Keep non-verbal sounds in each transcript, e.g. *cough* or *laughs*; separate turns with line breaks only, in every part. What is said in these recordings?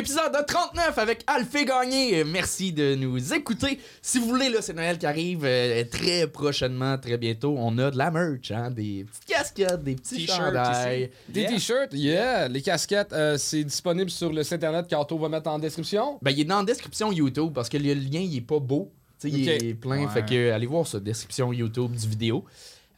épisode 39 avec Alphée Gagné. Merci de nous écouter. Si vous voulez, là, c'est Noël qui arrive euh, très prochainement, très bientôt. On a de la merch, hein, des petites casquettes, des petits
T-shirts
chandails.
ici.
Des
Yeah.
t-shirts, yeah. Les casquettes, euh, c'est disponible sur le site internet qu'Anto va mettre en description.
Ben, il est dans la description YouTube parce que le lien, il est pas beau. Sais, il est plein.
Ouais.
Fait que allez voir sa description YouTube du vidéo.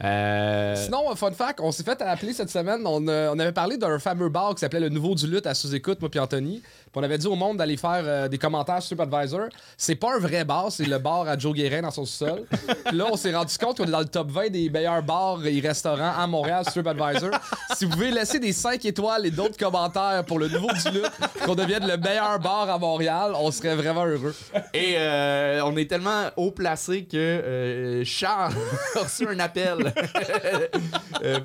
Euh,
Sinon, fun fact, on s'est fait appeler cette semaine. On, euh, on avait parlé d'un fameux bar qui s'appelait Le Nouveau du Lutte à sous-écoute, moi puis Anthony. On avait dit au monde d'aller faire euh, des commentaires sur TripAdvisor. C'est pas un vrai bar, c'est le bar à Joe Guérin dans son sol. Puis là, on s'est rendu compte qu'on est dans le top 20 des meilleurs bars et restaurants à Montréal sur TripAdvisor. si vous pouvez laisser des 5 étoiles et d'autres commentaires pour Le Nouveau du Lutte, qu'on devienne le meilleur bar à Montréal, on serait vraiment heureux.
Et euh, on est tellement haut placé que euh, Charles a reçu un appel *laughs*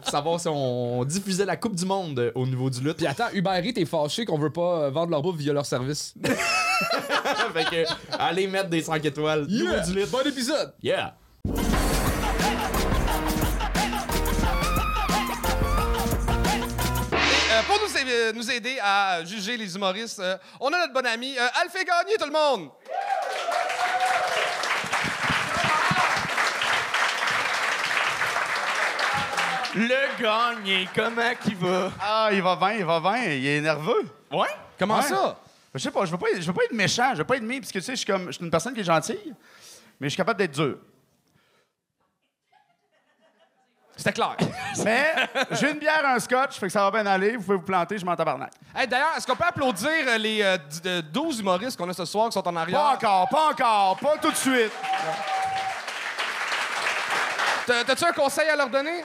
pour savoir si on diffusait la Coupe du Monde au niveau du lutte.
Puis attends, Uber Eats est fâché qu'on veut pas vendre leur bouffe via leur service. *laughs*
fait que allez mettre des 5 étoiles. Nouveau du.
Bon épisode!
Yeah!
Euh, pour nous, euh, nous aider à juger les humoristes, euh, on a notre bon ami euh, Alphée Gagné, tout le monde!
Le gagné, comment qu'il va?
Ah, il va bien, il va bien. Il est nerveux.
Ouais?
Comment
Ouais.
ça?
Je sais pas, je veux pas, je veux pas être méchant, je veux pas être mis, parce que tu sais, je suis comme, je suis une personne qui est gentille, mais je suis capable d'être dur.
C'était clair. *laughs*
Mais j'ai une bière, un scotch, fait que ça va bien aller. Vous pouvez vous planter, je m'en tabarnak.
Hey, D'ailleurs, est-ce qu'on peut applaudir euh, les euh, d- de 12 humoristes qu'on a ce soir qui sont en arrière?
Pas encore, pas encore, pas tout de suite.
T'as- T'as-tu un conseil à leur donner?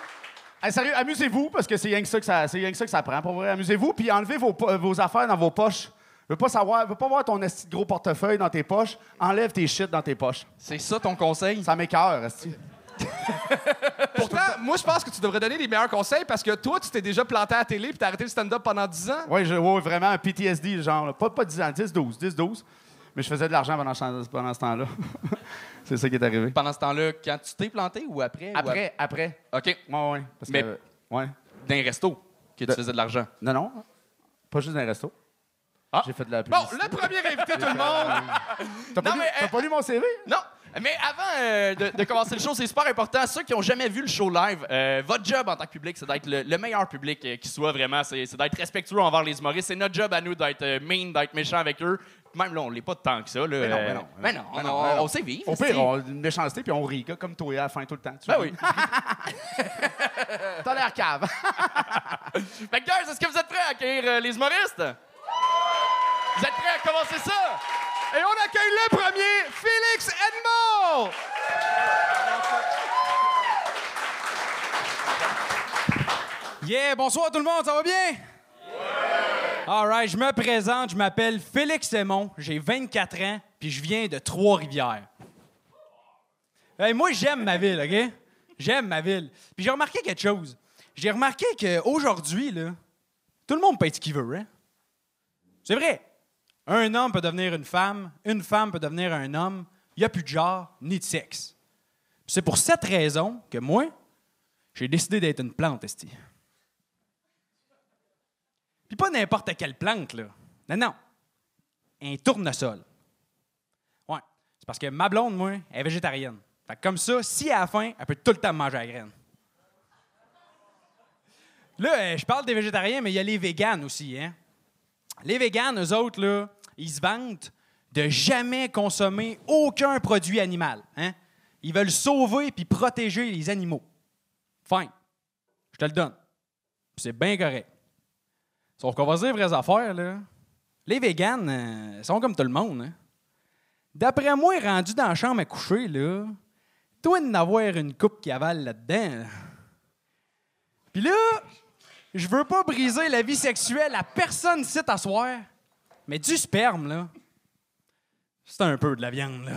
Hey, sérieux, amusez-vous, parce que c'est rien que ça que ça, c'est rien que ça que ça prend. Pour vrai, amusez-vous, puis enlevez vos, vos affaires dans vos poches. Je veux pas savoir, veux pas voir ton esti de gros portefeuille dans tes poches. Enlève tes shit dans tes poches.
C'est ça ton conseil?
Ça m'écœure, esti. *laughs*
Pourtant, moi, je pense que tu devrais donner les meilleurs conseils parce que toi, tu t'es déjà planté à la télé puis t'as arrêté le stand-up pendant 10 ans.
Oui, ouais, vraiment un PTSD, genre. Pas, pas 10 ans, 10, 12, 10, 12. Mais je faisais de l'argent pendant ce temps-là. *laughs* c'est ça qui est arrivé.
Pendant ce temps-là, quand tu t'es planté ou après? ou
Après, après.
ap- OK.
Ouais, ouais. Parce
Mais-
que, euh, ouais.
D'un resto que tu faisais de l'argent.
Non, non. Pas juste dans un resto.
Ah.
J'ai fait de la
Bon,
publicité.
le premier invité, tout le monde.
T'as pas,
Non,
lu-
mais,
t'as
euh,
pas lu mon CV?
Non, mais avant euh, de, de commencer le show, c'est super important. Ceux qui ont jamais vu le show live, euh, votre job en tant que public, c'est d'être le, le meilleur public euh, qui soit vraiment. C'est c'est d'être respectueux envers les humoristes. C'est notre job à nous d'être euh, mean, d'être méchant avec eux. Même là, on l'est pas tant que ça. Là,
Mais non,
euh,
mais non,
mais non,
mais non,
on-
mais non.
on sait vivre.
Au pire, on a une méchanceté puis on rit, comme toi à la fin tout le temps. Tu
Ben
ris.
oui. *laughs*
T'as l'air cave. *laughs*
Fait que, guys, est-ce que vous êtes prêts à accueillir euh, les humoristes? Vous êtes prêts à commencer ça?
Et on accueille le premier, Félix Edmond.
Yeah, bonsoir tout le monde, ça va bien? All right, je me présente, je m'appelle Félix Sémon, j'ai 24 ans, puis je viens de Trois-Rivières. Hey, moi, j'aime ma ville, OK? J'aime ma ville. Puis j'ai remarqué quelque chose. J'ai remarqué qu'aujourd'hui, tout le monde peut être ce qu'il veut, hein? C'est vrai. Un homme peut devenir une femme, une femme peut devenir un homme. Il n'y a plus de genre ni de sexe. C'est pour cette raison que moi, j'ai décidé d'être une plante, esti. Puis pas n'importe quelle plante, là. Non, non. Un tournesol. Ouais. C'est parce que ma blonde, moi, elle est végétarienne. Fait que comme ça, si elle a faim, elle peut tout le temps manger la graine. Là, euh, je parle des végétariens, mais il y a les véganes aussi, hein. Les véganes, eux autres, là, ils se vantent de jamais consommer aucun produit animal, hein. Ils veulent sauver puis protéger les animaux. Fine. Je te le donne. C'est bien correct. Sauf qu'on va se dire vraies affaires, là. Les véganes euh, sont comme tout le monde, hein. D'après moi, rendu dans la chambre à coucher, là, toi d'en avoir une coupe qui avale là-dedans. là. Puis là, je veux pas briser la vie sexuelle à personne ici à soir, mais du sperme, là, c'est un peu de la viande, là.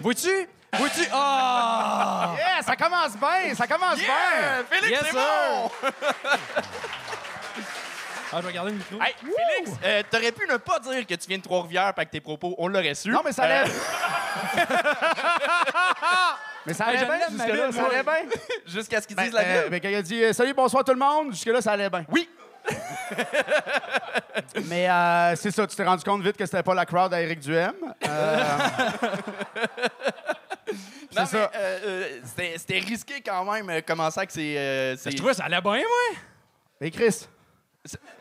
Vois-tu? Vois-tu? Ah!
Yeah, ça commence bien, ça commence bien.
Félix,
Yes,
c'est bon! *laughs*
Ah, je vais garder le micro.
Hey, Félix, euh, t'aurais pu ne pas dire que tu viens de Trois-Rivières avec tes propos, on l'aurait su.
Non, mais ça
Euh,
allait. mais ça allait bien, jusque-là,
ville,
ça allait bien. *laughs*
Jusqu'à ce qu'ils
Ben,
disent la
euh,
ville.
ben, quand il a dit euh, Salut, bonsoir tout le monde, jusque-là, ça allait bien.
Oui. *laughs*
Mais euh, c'est ça, tu t'es rendu compte vite que c'était pas la crowd à Eric Duhem. Euh, *laughs*
Non,
C'est
mais,
ça.
euh, euh, c'était risqué quand même, euh, commencer avec ces. euh, ces-
Je trouvais ça allait bien, moi.
Mais Chris.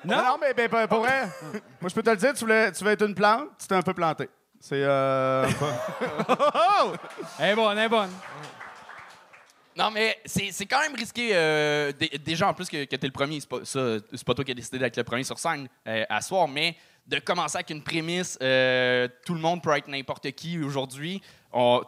Non?
Mais ben, ben, pour vrai, *laughs* moi je peux te le dire, tu voulais, tu voulais être une plante, tu t'es un peu planté. C'est. Euh, *laughs*
Elle est bonne, elle est bonne.
Non, mais c'est c'est quand même risqué. euh, dé- déjà, en plus que, que tu es le premier, c'est pas, ça, c'est pas toi qui as décidé d'être le premier sur scène euh, à soir, mais de commencer avec une prémisse, euh, tout le monde peut être n'importe qui aujourd'hui.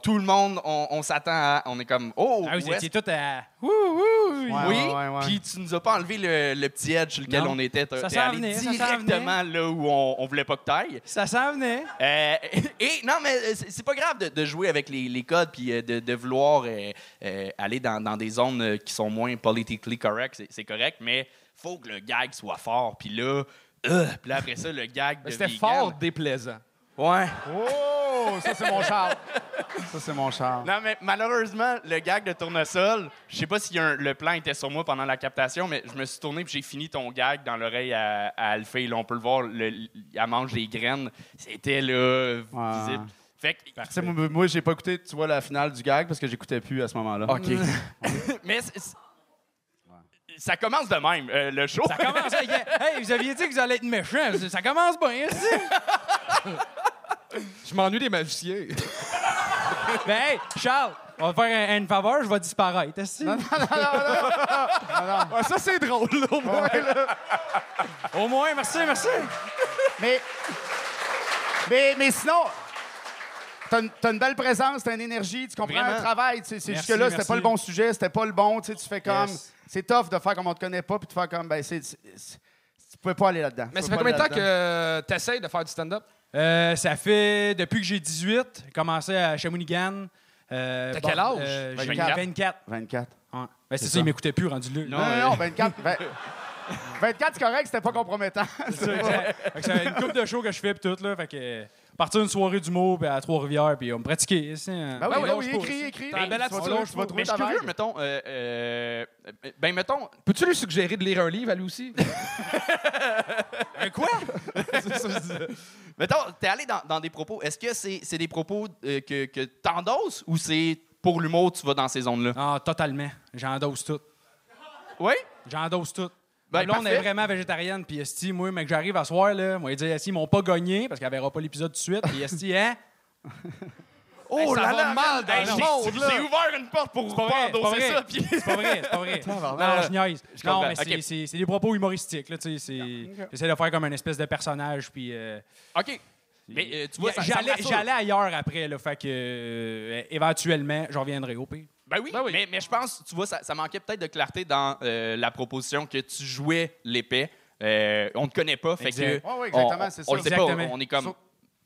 Tout le monde, on, on s'attend à. On est comme, oh,
Ah, vous étiez tous à. Wouh, wouh.
Ouais,
oui,
ouais, ouais.
puis tu nous as pas enlevé le, le petit edge sur lequel
Non.
on était.
Ça
T'es allé
venait,
directement là où on, on voulait pas que t'ailles.
Ça s'en venait.
Euh, *laughs* et non, mais euh, c'est pas grave de, de jouer avec les, les codes puis de, de vouloir euh, aller dans, dans des zones qui sont moins politically correct, c'est- c'est correct, mais faut que le gag soit fort. Puis là, euh, puis là, après ça, le gag de
C'était
vegan.
fort déplaisant.
Ouais.
oh, ça c'est mon char. Ça c'est mon char.
Non, mais malheureusement, le gag de tournesol, je sais pas si un- le plan était sur moi pendant la captation, mais je me suis tourné puis j'ai fini ton gag dans l'oreille à, à Alphée. Là, on peut le voir, le, elle mange des graines. C'était là,
Ouais.
visible. Fait que,
moi, moi, j'ai pas écouté, tu vois, la finale du gag parce que j'écoutais plus à ce moment-là.
OK. *laughs* Mais c'est- c'est- ça commence de même, euh, le show.
Ça commence à... Hey, vous aviez dit que vous allez être méchant. Ça commence bien, aussi.
Je m'ennuie des magiciens.
Ben, hey, Charles, on va faire un- une faveur, je vais disparaître. est-ce que-
Ouais, ça, c'est drôle, là, au moins, là.
Au moins, merci, merci.
Mais, mais, mais sinon, t'as une, une belle présence, t'as une énergie, tu comprends
Vraiment.
un travail. tu jusque-là, c'était pas le bon sujet, c'était pas le bon. tu sais, Tu fais comme.
Yes.
C'est tough de faire comme on te connaît pas, puis de faire comme. Ben, c'est, tu pouvais pas aller là-dedans.
Mais
Tu
ça fait combien de temps
aller là-dedans.
que t'essayes de faire du stand-up?
Euh, ça fait depuis que j'ai 18, j'ai commencé à Shawinigan. Euh,
T'as
bon,
quel âge?
euh, j'ai
24.
24.
24.
Ouais. Ben, c'est
C'est
ça, il
ça.
m'écoutait plus rendu là.
Non, non, non, 24. vingt- 24, c'est correct, c'était pas compromettant.
C'est ça. Fait que c'est une couple de shows que je fais pis tout là. Fait que euh, partir une soirée d'humour puis à Trois-Rivières puis on me pratiquait. c'est, euh,
Ben oui,
Ah oui,
ben oui, écris, écris.
T'as un bel
Tu vas-
attitude,
Mais je suis curieux, mettons. euh, euh, ben, mettons.
Peux-tu lui suggérer de lire un livre à lui aussi? *laughs*
Un quoi? *laughs*
c'est ça que je disais.
Mettons, t'es allé dans, des propos. Est-ce que c'est c'est des propos euh, que, que t'endosses ou c'est pour l'humour tu vas dans ces zones-là?
Ah, totalement. J'endosse tout.
Oui?
J'endosse tout.
Ben,
là, on est vraiment végétarienne. Puis Esti, moi, mec, j'arrive à soir, là, moi, il dit, Esti, ils m'ont pas gagné parce qu'elle verra pas l'épisode tout de suite. Puis Esti, hein? *laughs*
Oh
ça
là
va
là,
mal dans
Hey,
le monde, J'ai ouvert une porte pour
pas vrai, vrai.
ça. Puis...
C'est pas vrai, c'est pas vrai. *laughs* non, je niaise. Non, mais c'est- des propos humoristiques. Là, tu sais, J'essaie de faire comme une espèce de personnage. Puis. euh,
OK. Mais euh, tu vois, ça, ça
j'allais ailleurs après, là, fait que euh, éventuellement, je reviendrai au pire.
Ben oui, Mais, mais je pense, tu vois, ça, ça manquait peut-être de clarté dans euh, la proposition que tu jouais l'épée. Euh, on ne te connaît pas, fait
Exact.
que.
Ouais, exactement,
on,
c'est
on
ça.
le sait pas. On est comme.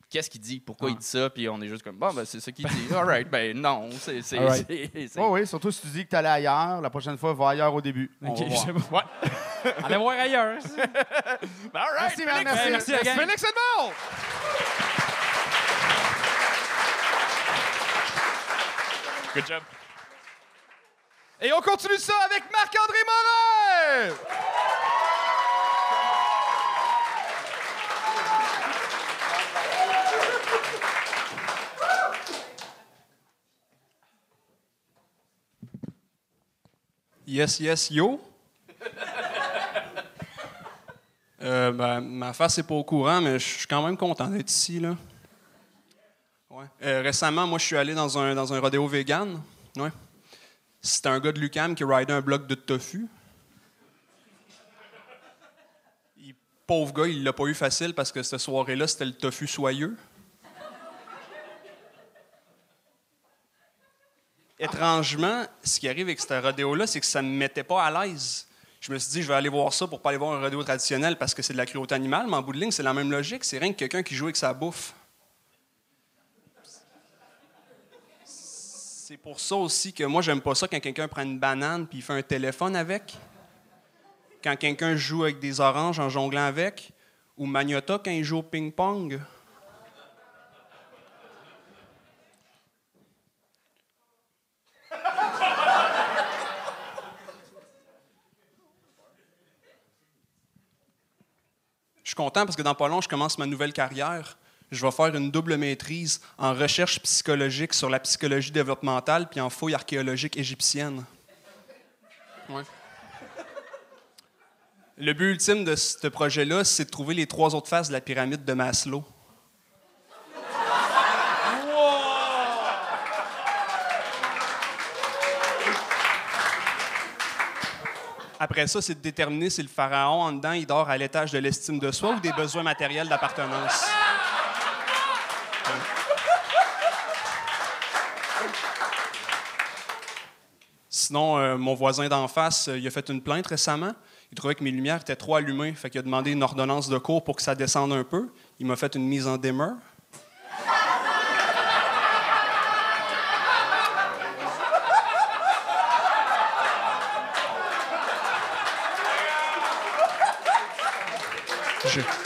Qu'est-ce qu'il dit? Pourquoi il dit ça? Puis on est juste comme, bon, ben, c'est ça qu'il dit. All right, ben non, c'est.
right.
c'est-
Oui, oui, surtout si tu dis que tu allais ailleurs, la prochaine fois, va ailleurs au début. On
Ok,
va voir.
je sais pas.
Ouais.
Allez voir ailleurs. *laughs*
Ben, all right,
Merci,
Félix.
merci.
merci, gang.
Félix Edmond!
Good job.
Et on continue ça avec Marc-André Morin!
Yes, yes, yo. Euh, ben, ma face n'est pas au courant, mais je suis quand même content d'être ici. Là. Ouais. Euh, récemment, moi, je suis allé dans un, dans un rodéo vegan. Ouais. C'était un gars de Lucam qui ridait un bloc de tofu. Pauvre gars, il l'a pas eu facile parce que cette soirée-là, c'était le tofu soyeux. Étrangement, ce qui arrive avec ce rodéo-là, c'est que ça ne me mettait pas à l'aise. Je me suis dit, je vais aller voir ça pour pas aller voir un rodéo traditionnel parce que c'est de la cruauté animale, mais en bout de ligne, c'est la même logique. C'est rien que quelqu'un qui joue avec sa bouffe. C'est pour ça aussi que moi, j'aime pas ça quand quelqu'un prend une banane puis il fait un téléphone avec. Quand quelqu'un joue avec des oranges en jonglant avec. Ou Magnota quand il joue au ping-pong. Je suis content parce que dans pas long, je commence ma nouvelle carrière. Je vais faire une double maîtrise en recherche psychologique sur la psychologie développementale puis en fouille archéologique égyptienne. Ouais. Le but ultime de ce projet-là, c'est de trouver les trois autres faces de la pyramide de Maslow. Après ça, c'est de déterminer si le pharaon en dedans, il dort à l'étage de l'estime de soi ou des besoins matériels d'appartenance. Sinon, euh, mon voisin d'en face, euh, il a fait une plainte récemment. Il trouvait que mes lumières étaient trop allumées. Fait qu'il a demandé une ordonnance de cours pour que ça descende un peu. Il m'a fait une mise en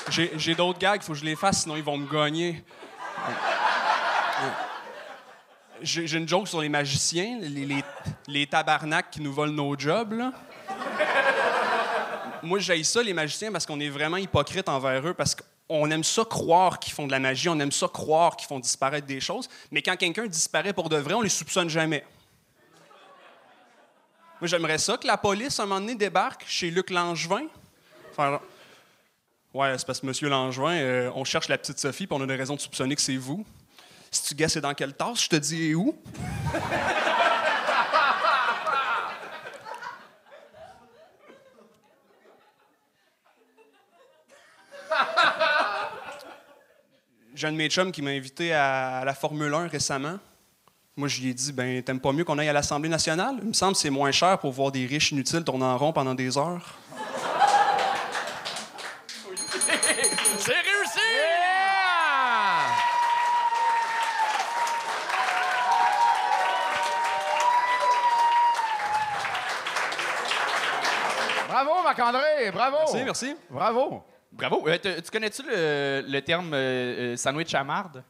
J'ai j'ai d'autres gags, il faut que je les fasse, sinon ils vont me gagner. J'ai une joke sur les magiciens, les, les, qui nous volent nos jobs. Moi, j'aille ça, les magiciens, parce qu'on est vraiment hypocrite envers eux, parce qu'on aime ça croire qu'ils font de la magie, on aime ça croire qu'ils font disparaître des choses, mais quand quelqu'un disparaît pour de vrai, on les soupçonne jamais. Moi, j'aimerais ça que la police, à un moment donné, débarque chez Luc Langevin. Faire, Ouais, c'est parce que Monsieur Langevin, euh, on cherche la petite Sophie, puis on a des raisons de soupçonner que c'est vous. Si tu guesses dans quelle tasse, je te dis où? J'ai un de mes qui m'a invité à la Formule 1 récemment. Moi, je lui ai dit, ben, t'aimes pas mieux qu'on aille à l'Assemblée nationale? Il me semble que c'est moins cher pour voir des riches inutiles tourner en rond pendant des heures. *laughs*
C'est
Bravo, Marc-André, bravo.
Merci, merci.
Bravo.
Bravo. Euh, tu tu connais-tu le, le terme euh, euh, sandwich à marde?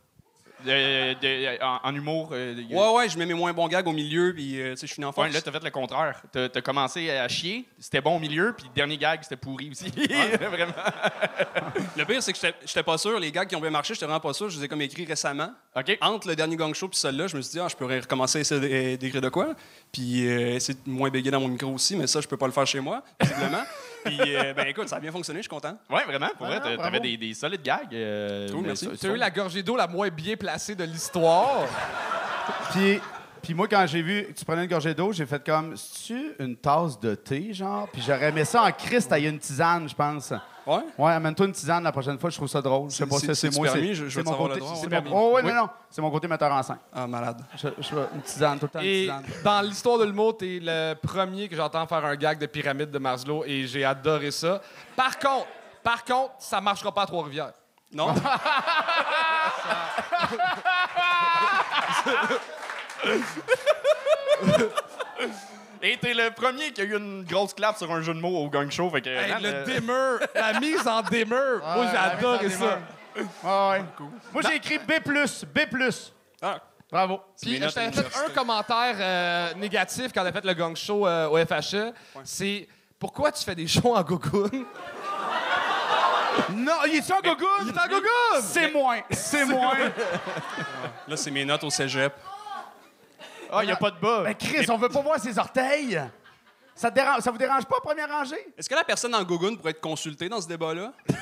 De- de- en, en humour. euh,
Ouais, ouais, je mets mes moins bons gags au milieu, puis euh, tu sais, je finis en force.
Ouais, là, t'as fait le contraire. T'as as commencé à chier, c'était bon au milieu, puis le dernier gag, c'était pourri aussi. *laughs* Vraiment.
Le pire, c'est que j'étais- pas sûr. Les gags qui ont bien marché, j'étais vraiment pas sûr. Je les ai comme écrits récemment. Entre le dernier gang show puis celui-là, je me suis dit, ah, je pourrais recommencer à essayer d'é- d'écrire de quoi. Puis euh, essayer de moins bégayer dans mon micro aussi, mais ça, je peux pas le faire chez moi, visiblement. *laughs* puis, euh, ben écoute, ça a bien fonctionné, je suis content.
Ouais, vraiment. Pour vrai, t'a-
bravo.
t'avais des, des solides gags. euh,
Cool,
mais
merci.
ça-
Tu
ça-
as eu la gorgée d'eau la moins bien placée de l'histoire. *laughs*
Puis, puis moi, quand j'ai vu que tu prenais une gorgée d'eau, j'ai fait comme, c'est-tu une tasse de thé, genre? Puis j'aurais aimé ça en Christ, tailler une tisane, je pense.
Ouais?
Ouais, amène-toi une tisane la prochaine fois, je trouve ça drôle. Je sais
C'est-
pas si c'est moi.
permis,
c'est-
je- je
c'est
veux
mon côté.
le droit,
c'est
ouais.
mon- Oh, ouais,
Oui.
non, non. C'est mon côté metteur en scène.
Ah, malade.
Je, je veux une tisane, tout le temps une
Et
tisane.
dans l'histoire de l'humour, t'es le premier que j'entends faire un gag de pyramide de Maslow et j'ai adoré ça. Par contre, par contre, ça marchera pas à Trois-Rivières.
Non? *laughs* *laughs*
Et t'es le premier qui a eu une grosse clap sur un jeu de mots au gang show. Fait que,
Hey, le
euh,
dimmer, la mise en dimmer, moi
Ouais,
j'ai
la
adoré
mise en
ça.
Ouais. Moi, j'ai écrit B+, B+.
Ah,
Bravo.
Puis
notes
je t'avais fait un commentaire euh, négatif quand on a fait le gang show euh, au FHE. C'est pourquoi tu fais des shows en gogoune? *laughs*
Non, il est en gogoune?
Il est en gogoune!
C'est moins, *laughs* c'est moins.
là, c'est mes notes au cégep.
Ah, il a pas de bas.
Ben, Chris, on veut pas voir ses orteils. Ça, te dérange, ça vous dérange pas, première rangée?
Est-ce que la personne en Gogoun pourrait être consultée dans ce débat-là? *laughs*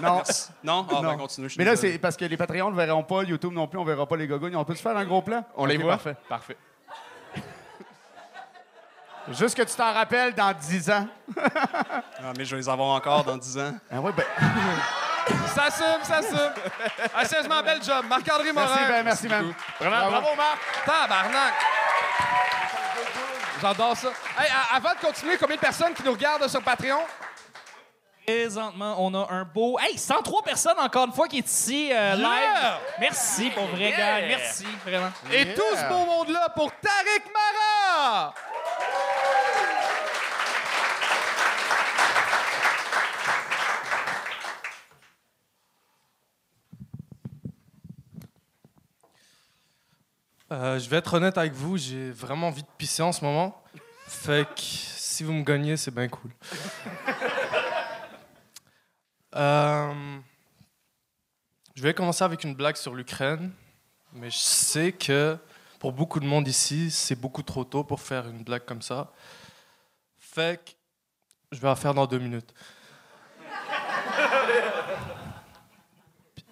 Non.
Non? Ah,
Non.
ben, continue. je suis
Mais là,
désolé.
c'est parce que les Patreons ne verront pas, YouTube non plus, on verra pas les gogounes. On peut-tu faire un gros plan?
On les
Ok,
voit?
Parfait.
Parfait. *laughs*
Juste que tu t'en rappelles dans 10 ans.
Ah, mais je vais les avoir encore dans 10 ans.
Ah ouais, ben, *laughs*
Ça assume, ça assume. Ah, sérieusement, bel job. Marc-André Morin.
merci, ben, merci, man.
Vraiment, bravo, Marc.
Tabarnak! J'adore ça. Hey, avant de continuer, combien de personnes qui nous regardent sur Patreon?
Présentement, on a un beau. Hey, 103 personnes encore une fois qui est ici euh, live. Merci pour vrai, gars. Merci, vraiment.
Et tout ce beau monde-là pour Tariq Mara!
Euh, je vais être honnête avec vous, j'ai vraiment envie de pisser en ce moment. Fait que si vous me gagnez, c'est bien cool. *laughs* Euh, je vais commencer avec une blague sur l'Ukraine, mais je sais que pour beaucoup de monde ici, c'est beaucoup trop tôt pour faire une blague comme ça. Fait que je vais la faire dans deux minutes.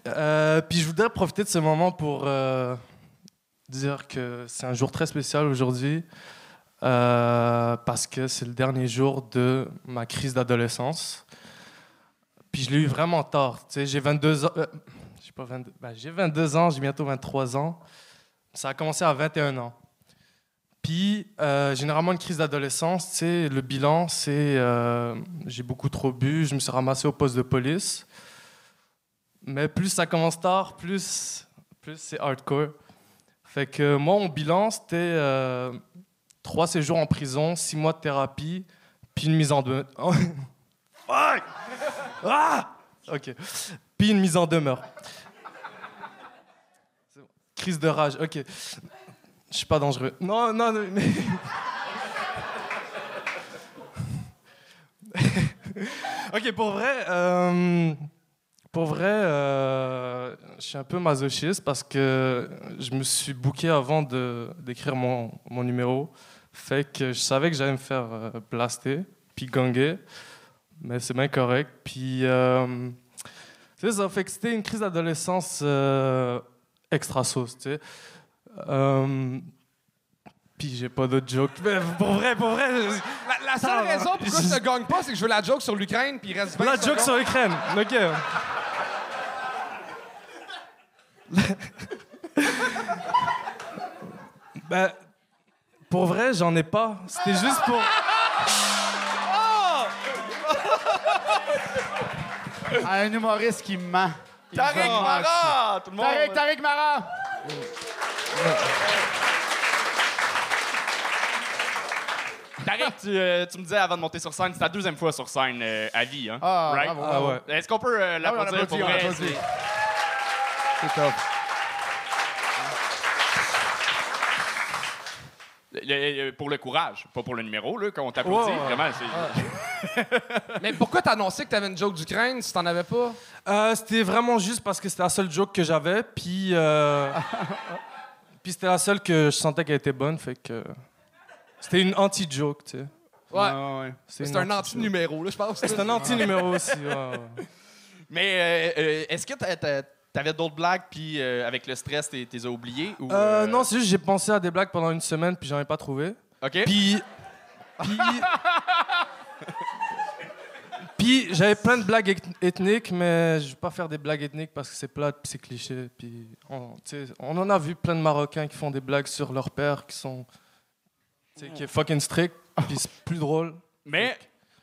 Euh, puis je voudrais profiter de ce moment pour euh, dire que c'est un jour très spécial aujourd'hui euh, parce que c'est le dernier jour de ma crise d'adolescence. Puis je l'ai eu vraiment tard. J'ai 22 ans. euh, j'ai pas 22. ben, j'ai 22 ans, j'ai bientôt 23 ans. Ça a commencé à 21 ans. Puis, euh, généralement, une crise d'adolescence, le bilan, c'est j'ai beaucoup trop bu, je me suis ramassé au poste de police. Mais plus ça commence tard, plus, plus c'est hardcore. Fait que moi, mon bilan, c'était euh, trois séjours en prison, six mois de thérapie, puis une mise en demeure. *laughs* Fuck! Ah! Ok. Puis une mise en demeure. Bon. Crise de rage, ok. Je suis pas dangereux. Non, non, non, mais. *laughs* ok, pour vrai, euh, pour vrai, euh, je suis un peu masochiste parce que je me suis booké avant d'écrire mon, mon numéro. Fait que je savais que j'allais me faire euh, blaster, puis ganguer, mais c'est bien correct. Puis, euh, c'est ça, fait que c'était une crise d'adolescence euh, extra sauce, tu sais. Euh, puis j'ai pas d'autres jokes. Mais pour vrai, pour vrai.
La, la seule raison pourquoi je te gagne pas, c'est que je veux la joke sur l'Ukraine, puis reste 20
La joke sur l'Ukraine. OK. *laughs* ben, pour vrai, j'en ai pas. C'était juste pour.
Un humoriste qui ment. Il
Tariq
ment.
Mara! Tout le monde!
Tariq, Tariq Mara!
Tariq, tu, euh, tu me disais avant de monter sur scène, c'est ta deuxième fois sur scène euh, à vie, hein?
Ah,
Right?
bravo,
Ah ouais.
Est-ce qu'on peut euh,
Ah
l'applaudir pour vrai? C'est-
C'est top.
Le- le- pour le courage, pas pour le numéro, là, t'applaudit.
Ouais.
Vraiment, c'est... *laughs*
Mais pourquoi t'as annoncé que t'avais une joke d'Ukraine si t'en avais pas?
Euh, c'était vraiment juste parce que c'était la seule joke que j'avais. Puis. euh, *laughs* puis c'était la seule que je sentais qu'elle était bonne. Fait que. C'était une anti-joke, tu sais.
Ouais.
C'est
un
anti-joke.
anti-numéro, là, je pense.
C'est un anti-numéro aussi. ouais.
Mais euh, euh, est-ce que t'a- t'a- t'avais d'autres blagues, puis euh, avec le stress, t'es t'es as oubliées? Ou,
Euh,
euh,
non, c'est juste j'ai pensé à des blagues pendant une semaine, puis j'en ai pas trouvé.
OK.
Puis. Puis. puis j'avais plein de blagues eth- ethniques, mais je vais pas faire des blagues ethniques parce que c'est plate, puis c'est cliché. Puis on, tu sais, on en a vu plein de Marocains qui font des blagues sur leur père qui sont. tu sais, qui est fucking strict, puis c'est plus drôle.
Mais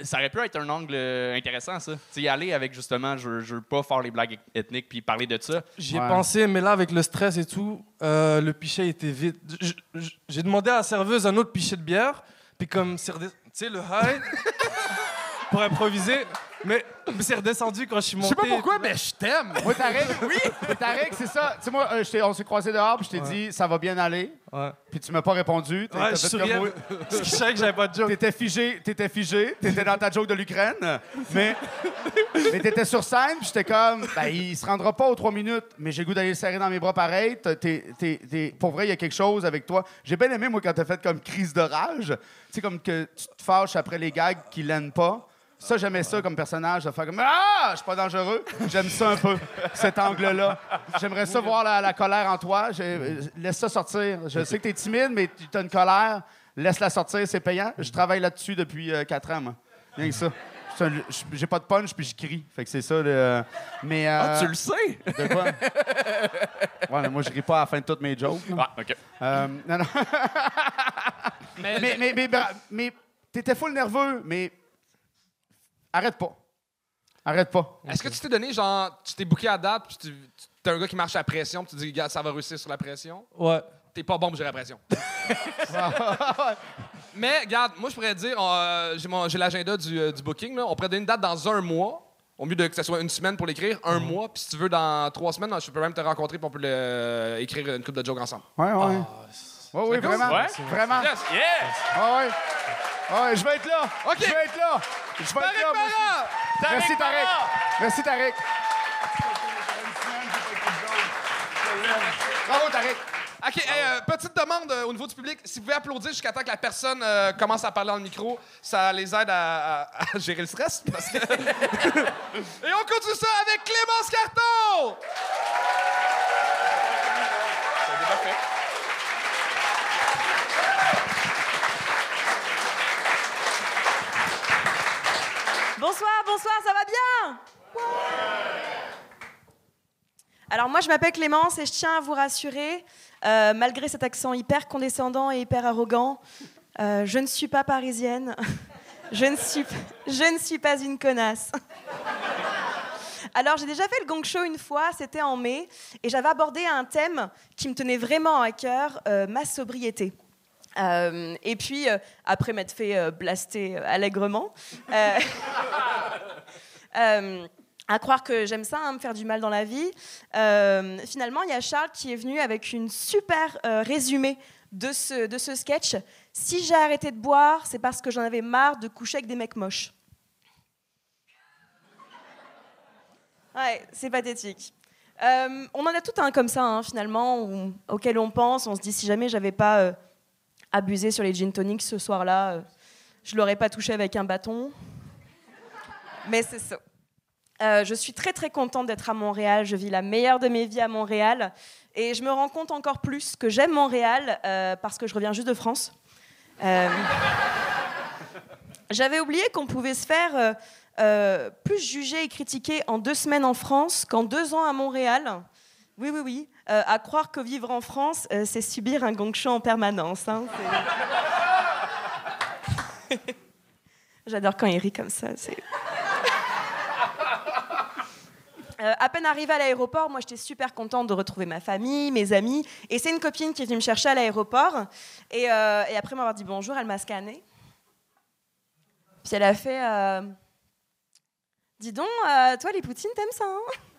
ça aurait pu être un angle euh, intéressant, ça. Tu sais, y aller avec justement, je, veux- je veux pas faire les blagues ethniques puis parler de ça.
J'y ai
Ouais.
pensé, mais là, avec le stress et tout, euh, le pichet était j- J'ai demandé à la serveuse un autre pichet de bière, puis comme tu sais, le high, *laughs* pour improviser, mais, mais c'est redescendu quand je suis
Je
monté.
sais pas pourquoi, mais je t'aime. *laughs*
Moi, Tariq, oui, Tariq, c'est ça. Tu sais, moi, euh, je t'ai- on s'est croisés dehors, puis je t'ai dit, ça va bien aller.
Ouais,
Puis tu m'as pas répondu. T'as-
ouais
t'as
je
fait comme
parce que je savais que j'avais pas de joke.
T'étais figé, t'étais figé, t'étais dans ta joke de l'Ukraine, mais, mais t'étais sur scène, puis j'étais comme, ben, il se rendra pas aux trois minutes, mais j'ai le goût d'aller le serrer dans mes bras pareil. T'es- t'es- t'es- t'es- pour vrai, il y a quelque chose avec toi. J'ai bien aimé, moi, quand t'as fait comme crise de rage. Tu sais, comme que tu te fâches après les gags qui l'aiment pas. Ça, j'aimais ça comme personnage, de faire comme Ah, je suis pas dangereux. J'aime ça un peu, *laughs* cet angle-là. J'aimerais ça voir la, la colère en toi. J'ai- Laisse ça sortir. Je sais que tu es timide, mais tu as une colère. Laisse-la sortir, c'est payant. Je travaille là-dessus depuis euh, quatre ans, moi. Rien que ça. J'ai pas de punch, puis je crie. Fait que c'est ça. le- Mais. euh,
Ah, tu le sais?
De quoi? ouais, mais moi, je ris pas à la fin de toutes mes jokes.
Ah, OK.
Euh, non, non. *laughs* mais, mais, mais, mais t'étais full nerveux, mais arrête pas. Arrête pas.
Est-ce que tu t'es donné, genre, tu t'es booké à date, puis tu, t'es un gars qui marche à la pression, puis tu dis, regarde, ça va réussir sur la pression?
Ouais.
T'es pas bon pour gérer la pression. *laughs* Mais, regarde, moi, je pourrais dire, euh, j'ai mon- j'ai l'agenda du, euh, du booking, là. on pourrait donner une date dans un mois, au mieux de que ce soit une semaine pour l'écrire, un mois, puis si tu veux, dans trois semaines, je peux même te rencontrer, puis on peut le- euh, écrire une coupe de jokes ensemble.
Ouais, ouais. ouais, oui, vraiment.
Ouais.
Vraiment.
Yes!
Yeah!
Ah ouais. Ah ouais, je vais être là. Je vais être là. Je vais être là. moi aussi. Merci, Tarek. Merci, Tarek. Bravo, Tarek.
OK, hey, euh, petite demande euh, au niveau du public. Si vous pouvez applaudir jusqu'à temps que la personne euh, commence à parler dans le micro, ça les aide à, à- à gérer le stress. parce que- *laughs* Et on continue ça avec Clémence Carton!
Bonsoir, bonsoir, ça va bien? Alors moi je m'appelle Clémence et je tiens à vous rassurer, euh, malgré cet accent hyper condescendant et hyper arrogant, euh, je ne suis pas parisienne, *laughs* je ne suis, je ne suis pas une connasse. Alors j'ai déjà fait le gong show une fois, c'était en mai, et j'avais abordé un thème qui me tenait vraiment à cœur, euh, ma sobriété. Euh, et puis, euh, après m'être fait euh, blaster allègrement, *laughs* à croire que j'aime ça, hein, me faire du mal dans la vie, finalement, il y a Charles qui est venu avec une super résumé de ce, de ce sketch. Si j'ai arrêté de boire, c'est parce que j'en avais marre de coucher avec des mecs moches. Ouais, c'est pathétique. On en a tout un comme ça, hein, finalement, auquel on pense. On se dit, si jamais j'avais pas abusé sur les gin tonics ce soir-là, euh, je l'aurais pas touché avec un bâton. Mais c'est ça. Euh, je suis très très contente d'être à Montréal. Je vis la meilleure de mes vies à Montréal. Et je me rends compte encore plus que j'aime Montréal euh, parce que je reviens juste de France. J'avais oublié qu'on pouvait se faire plus juger et critiquer en deux semaines en France qu'en deux ans à Montréal. Oui, oui, oui. Euh, à croire que vivre en France, euh, c'est subir un gong show en permanence. hein. *laughs* J'adore quand il rit comme ça. Euh, à peine arrivée à l'aéroport, moi j'étais super contente de retrouver ma famille, mes amis. Et c'est une copine qui est venue me chercher à l'aéroport. Et, après m'avoir dit bonjour, elle m'a scanné. Puis elle a fait Dis donc, toi les poutines, t'aimes ça hein?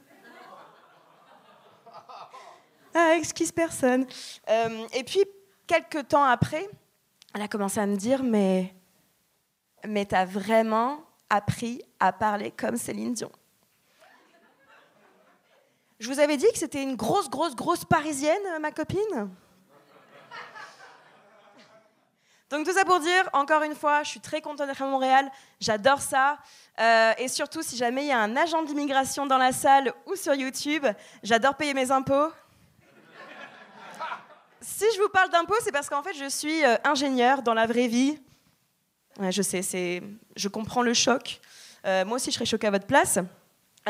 Ah, excuse personne. Euh, et puis, quelques temps après, elle a commencé à me dire Mais, mais t'as vraiment appris à parler comme Céline Dion. Je vous avais dit que c'était une grosse, grosse, grosse parisienne, ma copine? Donc tout ça pour dire, encore une fois, je suis très contente d'être à Montréal, j'adore ça. Euh, et surtout, si jamais il y a un agent d'immigration dans la salle ou sur YouTube, j'adore payer mes impôts. Si je vous parle d'impôts, c'est parce qu'en fait, je suis euh, ingénieure dans la vraie vie. Je sais, c'est, je comprends le choc. Euh, moi aussi, je serais choquée à votre place.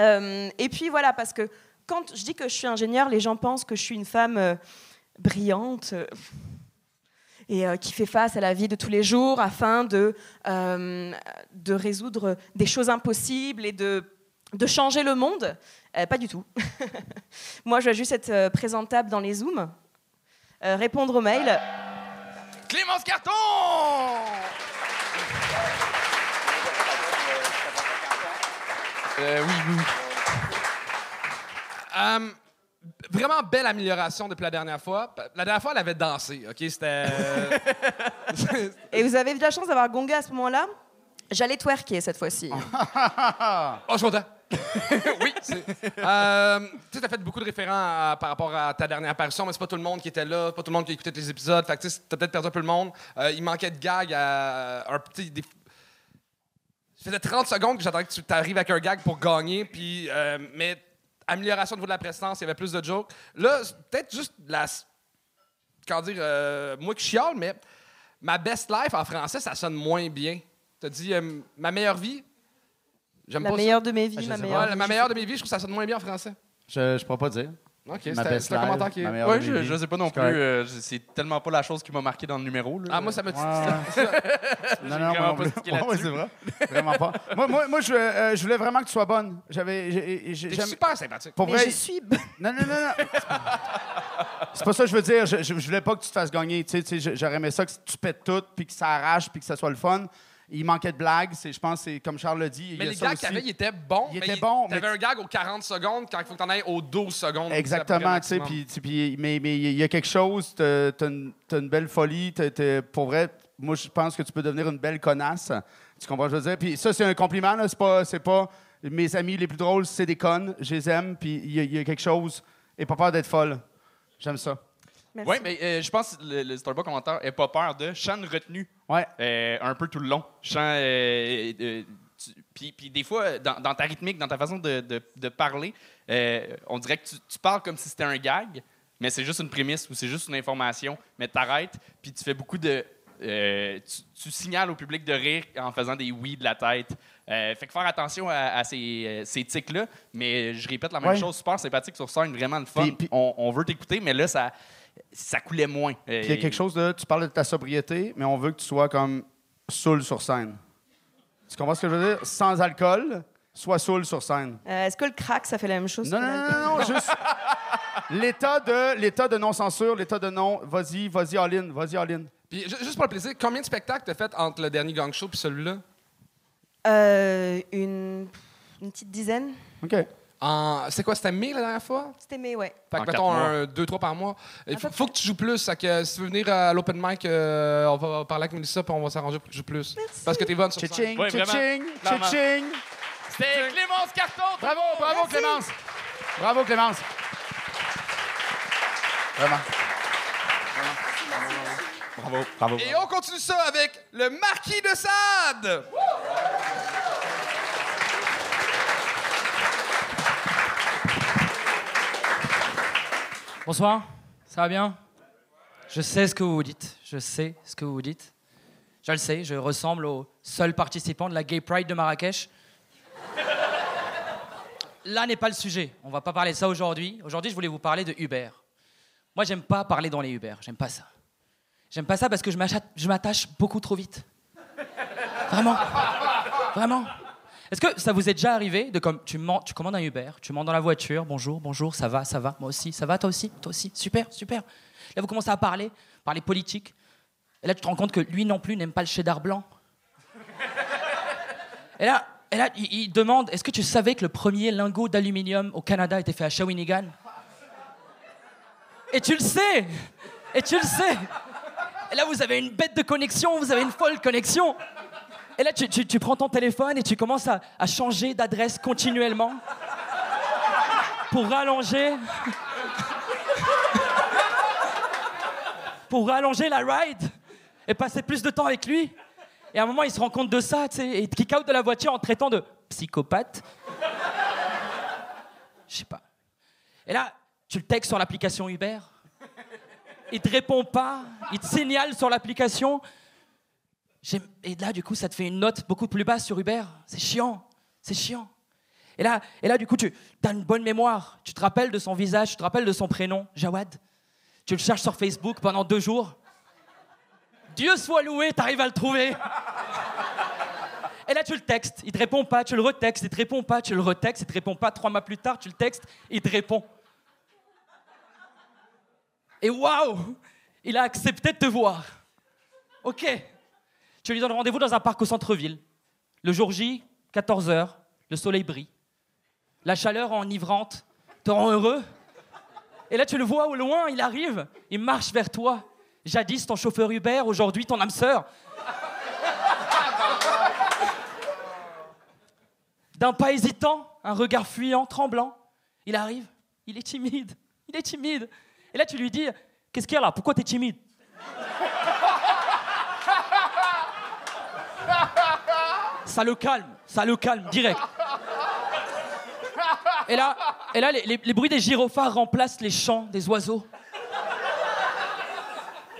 Euh, et puis voilà, parce que quand je dis que je suis ingénieure, les gens pensent que je suis une femme euh, brillante et qui fait face à la vie de tous les jours afin de, de résoudre des choses impossibles et de, de changer le monde. Pas du tout. *laughs* Moi, je vais juste être présentable dans les Zooms, euh, répondre aux mails.
Clémence Carton!
Euh, oui, oui.
Euh, vraiment belle amélioration depuis la dernière fois. La dernière fois, elle avait dansé, OK? C'était... *laughs*
Et vous avez eu de la chance d'avoir gongé à ce moment-là? J'allais twerker cette fois-ci. *laughs*
oh, je suis content. *laughs* oui. Euh, tu t'as fait beaucoup de référents par rapport à ta dernière apparition, mais c'est pas tout le monde qui était là, pas tout le monde qui écoutait les épisodes. Fait que tu t'as peut-être perdu un peu le monde. Euh, il manquait de gags à un petit. Des... Ça faisait 30 secondes que j'attendais que tu t'arrives avec un gag pour gagner, puis. euh, mais amélioration au niveau de la prestance, il y avait plus de jokes. Là, peut-être juste la. Comment dire, euh, moi qui chiale, mais ma best life en français, ça sonne moins bien. T'as dit euh, ma meilleure vie? J'aime
La
pas ça.
meilleure de mes vies,
Ah, je
ma meilleure.
Ouais, ma meilleure de mes vies, je trouve que ça sonne moins bien en français.
Je, je pourrais pas dire.
OK,
Ma
c'est un commentaire qui est...
ma de
je,
mes vies.
je sais pas non plus. euh, c'est tellement pas la chose qui m'a marqué dans le numéro. Là.
Ah, moi, ça me...
Ouais, ouais. *laughs* non, non,
vraiment
moi
pas *laughs*
Ouais, c'est vrai. Vraiment pas. Moi, moi, moi je, euh, je voulais vraiment que tu sois bonne. J'avais. j'aime-
super sympathique.
Pour
Mais
vrai.
je suis. *laughs*
Non, non, non, non. C'est pas ça que je veux dire. Je, je, je voulais pas que tu te fasses gagner. Tu sais, tu sais, j'aurais aimé ça que tu pètes tout, puis que ça arrache, puis que ça soit le fun. Il manquait de blagues. Je pense, c'est comme Charles l'a dit. il y
Mais
a
les
ça
gags que t'avais, ils étaient bons.
Ils étaient bons,
T'avais
mais-
un gag aux 40 secondes quand il faut que t'en ailles aux 12 secondes.
Exactement, tu sais, puis, tu- puis- mais mais il y a quelque chose, t'as t'as une, belle folie, t'as- pour vrai, moi je pense que tu peux devenir une belle connasse, tu comprends ce que je veux dire? Puis ça, c'est un compliment, c'est pas, pas, Mes amis les plus drôles, c'est des connes. Je les aime, puis il y, a- il y a quelque chose. Et pas peur d'être folle. J'aime ça.
Merci.
Oui, mais euh, je pense que le, le Starbucks commentaire n'est pas peur de. Une retenue
Ouais.
euh, un peu tout le long. Sens. euh, puis, puis des fois, dans, dans ta rythmique, dans ta façon de, de- de parler, on dirait que tu, tu parles comme si c'était un gag, mais c'est juste une prémisse ou c'est juste une information. Mais t'arrêtes, puis tu fais beaucoup de. tu, tu signales au public de rire en faisant des oui de la tête. Euh, fait que faire attention à, à ces, ces tics-là. Mais je répète la même
Ouais.
chose, super sympathique sur scène, vraiment le fun.
Puis- puis-
on, on veut t'écouter, mais là, ça, ça coulait moins.
Puis il y a quelque chose de. Tu parles de ta sobriété, mais on veut que tu sois comme saoul sur scène. Tu comprends ce que je veux dire? Sans alcool, sois saoul sur scène.
Euh, Est-ce que le crack, ça fait la même chose
Non,
que
non, non, non, non, juste. *laughs* L'état de, l'état de non-censure, l'état de non. Vas-y, vas-y, all-in, vas-y, all-in.
Puis, ju- juste pour le plaisir, combien de spectacles t'as fait entre le dernier gang show et celui-là?
Euh, une... une petite dizaine.
OK.
En... C'est quoi, c'était mai la dernière fois?
C'était mai, ouais.
Fait que mettons un, deux, trois par mois. Il faut, que tu joues plus. Ça que si tu veux venir à l'open mic, euh, on va parler avec Melissa puis on va s'arranger pour que tu joues plus. Parce que t'es bonne sur
vraiment.
tching,
Clairement.
tching.
C'était Clémence Carton!
Bravo, bravo, Clémence. Bravo, Clémence. Vraiment.
Bravo, bravo.
Et on continue ça avec le Marquis de Sade!
Bonsoir, ça va bien? Je sais ce que vous dites, je sais ce que vous dites. Je le sais, je ressemble au seul participant de la Gay Pride de Marrakech. Là n'est pas le sujet, on va pas parler de ça aujourd'hui. Aujourd'hui, je voulais vous parler de Uber. Moi, j'aime pas parler dans les Uber, j'aime pas ça. J'aime pas ça parce que je m'attache beaucoup trop vite. Vraiment Vraiment Est-ce que ça vous est déjà arrivé de comme tu, tu commandes un Uber, tu montes dans la voiture, bonjour, bonjour, ça va, ça va, moi aussi, ça va, toi aussi, toi aussi, super, super. Là, vous commencez à parler, parler politique. Et là, tu te rends compte que lui non plus n'aime pas le cheddar blanc. *laughs* Et là, et là il, il demande est-ce que tu savais que le premier lingot d'aluminium au Canada était fait à Shawinigan? Et tu le sais Et tu le sais Et là, vous avez une bête de connexion, vous avez une folle connexion. Et là, tu, prends ton téléphone et tu commences à, changer d'adresse continuellement pour rallonger. pour rallonger la ride et passer plus de temps avec lui. Et à un moment, il se rend compte de ça, tu sais, et il te kick out de la voiture en traitant de psychopathe. Je sais pas. Et là, tu le textes sur l'application Uber. Il te répond pas, il te signale sur l'application. Et là, du coup, ça te fait une note beaucoup plus basse sur Uber. C'est chiant. C'est chiant. Et là, et là, du coup, tu as une bonne mémoire. Tu te rappelles de son visage, tu te rappelles de son prénom, Jawad. Tu le cherches sur Facebook pendant deux jours. Dieu soit loué, t'arrives à le trouver. Et là, tu le textes. Il te répond pas, tu le retextes. Il te répond pas, tu le retextes. Il te répond pas. Trois mois plus tard, tu le textes. Il te répond. Et waouh Il a accepté de te voir. Ok. Tu lui donnes rendez-vous dans un parc au centre-ville. Le jour J, 14h, le soleil brille. La chaleur enivrante te rend heureux. Et là, tu le vois au loin, il arrive, il marche vers toi. Jadis ton chauffeur Uber, aujourd'hui ton âme sœur. D'un pas hésitant, un regard fuyant, tremblant, il arrive. Il est timide. Il est timide. Et là, tu lui dis Qu'est-ce qu'il y a là? Pourquoi t'es timide? Ça le calme, ça le calme, direct. Et là, et là les, bruits des gyrophares remplacent les chants des oiseaux.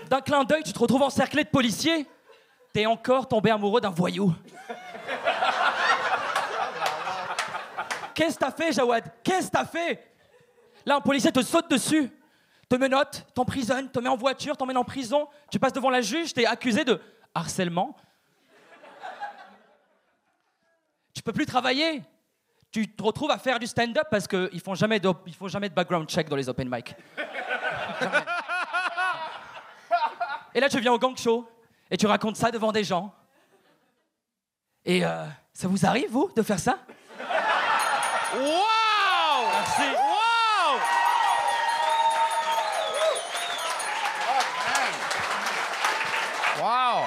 D'un clin d'œil, tu te retrouves encerclé de policiers. T'es encore tombé amoureux d'un voyou. Qu'est-ce que t'as fait, Jawad? Qu'est-ce que t'as fait? Là, un policier te saute dessus, te menotte, t'emprisonne, te met en voiture, t'emmène en prison. Tu passes devant la juge, t'es accusé de harcèlement. Tu peux plus travailler. Tu te retrouves à faire du stand-up parce qu'ils font jamais de, ils font jamais de background check dans les open mic. Et là, tu viens au gang show et tu racontes ça devant des gens. Et euh, ça vous arrive, vous, de faire ça?
Wow!
Merci.
Wow!
Wow!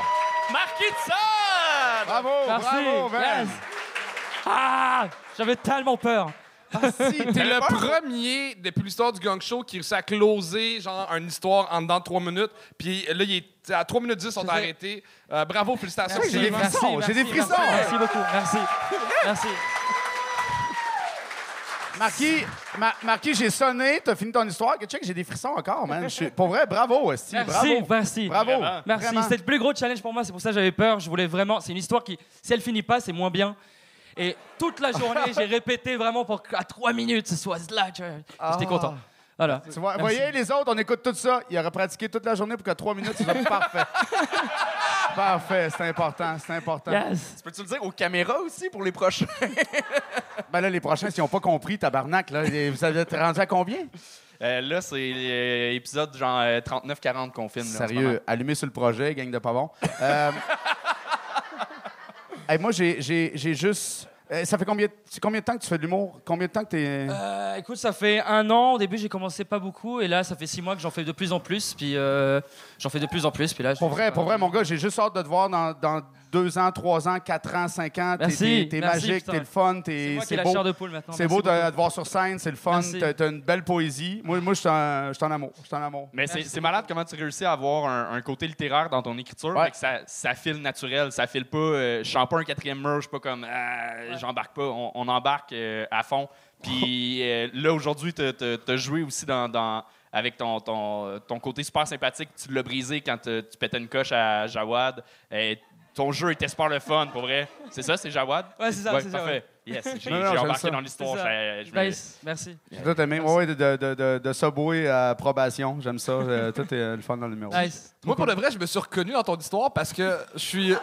Marquis de!
Bravo,
Merci.
bravo.
Yes. Ah J'avais tellement peur. *laughs*
T'es le premier depuis l'histoire du gang show qui réussit à closer genre une histoire en dedans de 3 minutes. Puis là, il est à 3 minutes 10, on t'a arrêté. Euh, bravo, félicitations.
J'ai des frissons, j'ai des frissons.
Merci beaucoup. Merci. *laughs* Merci.
Marquis, Ma- Marquis, j'ai sonné, t'as fini ton histoire. que Check, j'ai des frissons encore, man. Je suis- Pour vrai, bravo, Esti.
Merci.
Bravo.
Merci.
Bravo.
Merci. C'était le plus gros challenge pour moi. C'est pour ça que j'avais peur. Je voulais vraiment. C'est une histoire qui, si elle finit pas, c'est moins bien. Et toute la journée, j'ai répété vraiment pour qu'à trois minutes, ce soit là. tu vois. J'étais content. Voilà.
Tu vois,
Merci.
voyez, les autres, on écoute tout ça. Il aurait pratiqué toute la journée pour que trois minutes, ce soit *laughs* parfait. parfait, c'est important, c'est important.
Yes.
Tu peux-tu le dire aux caméras aussi pour les prochains? *laughs*
Ben là, les prochains, s'ils n'ont pas compris, tabarnak, là, les- vous avez été rendu à combien?
Euh, là, c'est l'épisode genre euh, 39-40 qu'on filme. là, en ce moment.
Sérieux, allumé sur le projet, gang de pas bon. Euh, *laughs* hey, moi, j'ai- juste... euh, ça fait combien, combien de temps que tu fais de l'humour? Combien de temps que t'es...
Euh, écoute, ça fait un an. Au début, j'ai commencé pas beaucoup, et là, ça fait six mois que j'en fais de plus en plus. Puis euh, j'en fais de plus en plus. Puis là,
Pour vrai, pour vrai, mon gars, j'ai juste hâte de te voir dans, dans deux ans, trois ans, quatre ans, cinq ans. T'es- magique, t'es le fun,
ai
c'est
la
beau.
chair de poule maintenant.
C'est beau de, de te voir sur scène, c'est le fun, t'as une belle poésie. Moi, moi je suis en, amour. Je suis en amour.
Mais c'est malade comment tu réussis à avoir un, un côté littéraire dans ton écriture,
Ouais.
mais que ça, ça file naturel, ça file pas. euh, je sens pas un quatrième mur, je suis pas comme ah, j'embarque pas, on, on embarque euh, à fond. Puis *laughs* euh, là aujourd'hui, t'as as joué aussi dans, dans- avec ton, ton, ton côté super sympathique. Tu l'as brisé quand euh, tu pétais une coche à Jawad. Euh, ton jeu était super le fun, pour vrai. C'est ça, c'est Jawad?
Ouais, c'est ça, c'est ça,
parfait. Yes, j'ai *laughs*
Non, non,
embarqué
ça.
dans l'histoire.
Nice. Merci.
J'ai tout aimé. Ouais, de, de, de, de Subway à probation. J'aime ça. Euh, tout est euh, le fun dans le numéro.
Nice.
Moi, pour le vrai, je me suis reconnu dans ton histoire parce que je suis.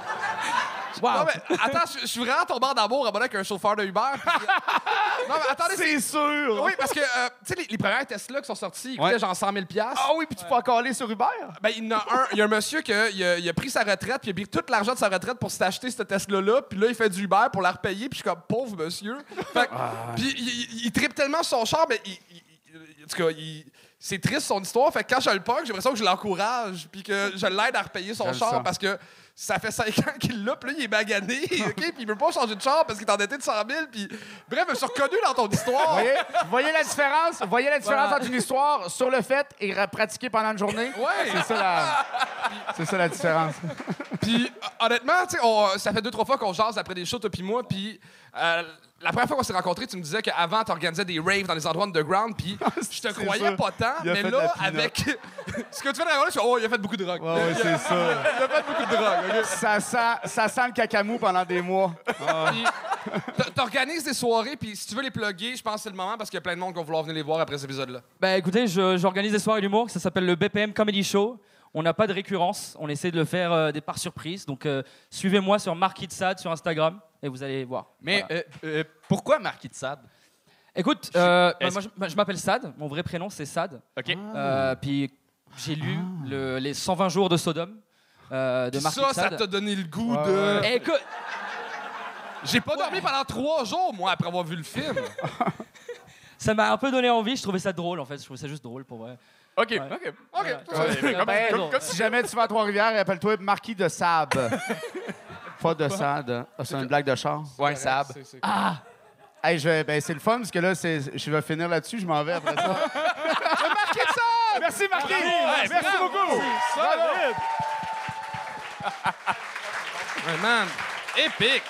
Wow.
Non, mais attends, je, je suis vraiment tombé en amour abonné avec un chauffeur de Uber. puis- *laughs* non, mais attendez, c'est.
sûr!
Oui, parce que, euh, tu sais, les, les premières Tesla qui sont sorties, ils coûtaient
Ouais.
genre 100 000
Ah oui, puis tu peux encore aller sur Uber?
Ben, il y en a un, il y a un monsieur qui a, il a, il a pris sa retraite, puis il a pris tout l'argent de sa retraite pour s'acheter cette Tesla-là, puis là, il fait du Uber pour la repayer, puis je suis comme pauvre monsieur. Fait que- Puis il, il, tellement sur son char, mais il, il- il- en tout cas, il- c'est triste son histoire. Fait que quand je le pogne, j'ai l'impression que je l'encourage, puis que je l'aide à repayer son char parce que ça fait 5 ans qu'il l'a, puis là, il est magané, *laughs* OK? Puis il veut pas changer de char parce qu'il est endetté de 100 000, puis bref, je me suis reconnu dans ton histoire.
Voyez, voyez la différence? Voyez la différence
Voilà.
entre une histoire sur le fait et ra- pratiquée pendant une journée?
Ouais.
C'est ça la, c'est ça la différence. *laughs*
Puis honnêtement, tu sais, ça fait deux trois fois qu'on jase après des shows toi puis moi, puis euh, la première fois qu'on s'est rencontrés, tu me disais qu'avant tu organisais des raves dans des endroits underground, puis *laughs* je te croyais pas tant, mais là avec ce que tu fais dans la je fais oh, il a fait beaucoup de drogue.
Ouais, ouais, c'est ça.
Il a fait beaucoup de drogue.
Ça sent, ça sent le cacamou pendant des mois.
T- T'organises des soirées, puis si tu veux les plugger, je pense que c'est le moment parce qu'il y a plein de monde qui va vouloir venir les voir après cet épisode-là.
Bah écoutez, j'organise des soirées d'humour, ça s'appelle le BPM Comedy Show. On n'a pas de récurrence, on essaie de le faire euh, des par surprise. Donc euh, suivez-moi sur Marquis de Sade sur Instagram et vous allez voir.
Mais
Voilà.
euh, euh, pourquoi Marquis de Sade?
Écoute, bah, moi, je, je m'appelle Sad, mon vrai prénom c'est Sad.
OK.
Euh, puis j'ai lu le- les 120 jours de Sodome euh, de Marquis
ça,
de
ça t'a donné le goût
Ouais,
de.
Et écoute,
J'ai pas dormi pendant trois jours, moi, après avoir vu le film. *laughs*
ça m'a un peu donné envie, je trouvais ça drôle en fait, je trouvais ça juste drôle pour vrai.
OK,
Ouais.
OK. Ouais, mais comme-
Ben,
comme-
non.
comme-
Si jamais tu vas à Trois-Rivières, appelle-toi Marquis de Sable. *laughs* Pas de Sade. Ah, c'est une blague de char.
Ouais, Sab.
C'est- c'est-
Ah,
Hey, je vais- ben, c'est le fun parce que là, c'est- je vais finir là-dessus, je m'en vais après ça. *laughs* Merci Marquis! Merci beaucoup! Bravo! *laughs*
Ouais, man, épique.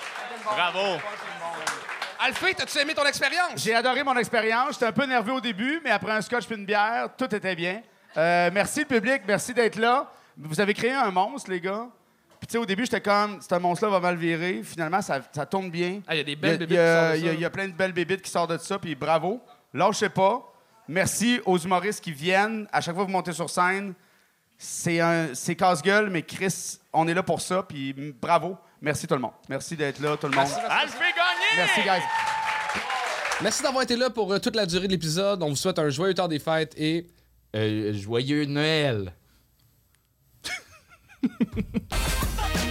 Bravo.
Alfie, t'as-tu aimé ton expérience?
J'ai adoré mon expérience. J'étais un peu nerveux au début, mais après un scotch puis une bière, tout était bien. Euh, merci le public, merci d'être là. Vous avez créé un monstre, les gars. Puis tu sais, au début, j'étais comme, ce monstre-là va mal virer. Finalement, ça, ça tourne bien.
Ah, il y a des belles bébites qui sortent de
il y a-
ça.
il y a plein de belles bébites qui sortent de ça, puis bravo. Lâchez pas. Merci aux humoristes qui viennent. À chaque fois que vous montez sur scène, c'est un, c'est casse-gueule, mais Chris, on est là pour ça, puis bravo. Merci tout le monde. Merci d'être là, tout le monde. Merci, guys.
Merci d'avoir été là pour euh, toute la durée de l'épisode. On vous souhaite un joyeux temps des fêtes et euh, joyeux Noël. *laughs*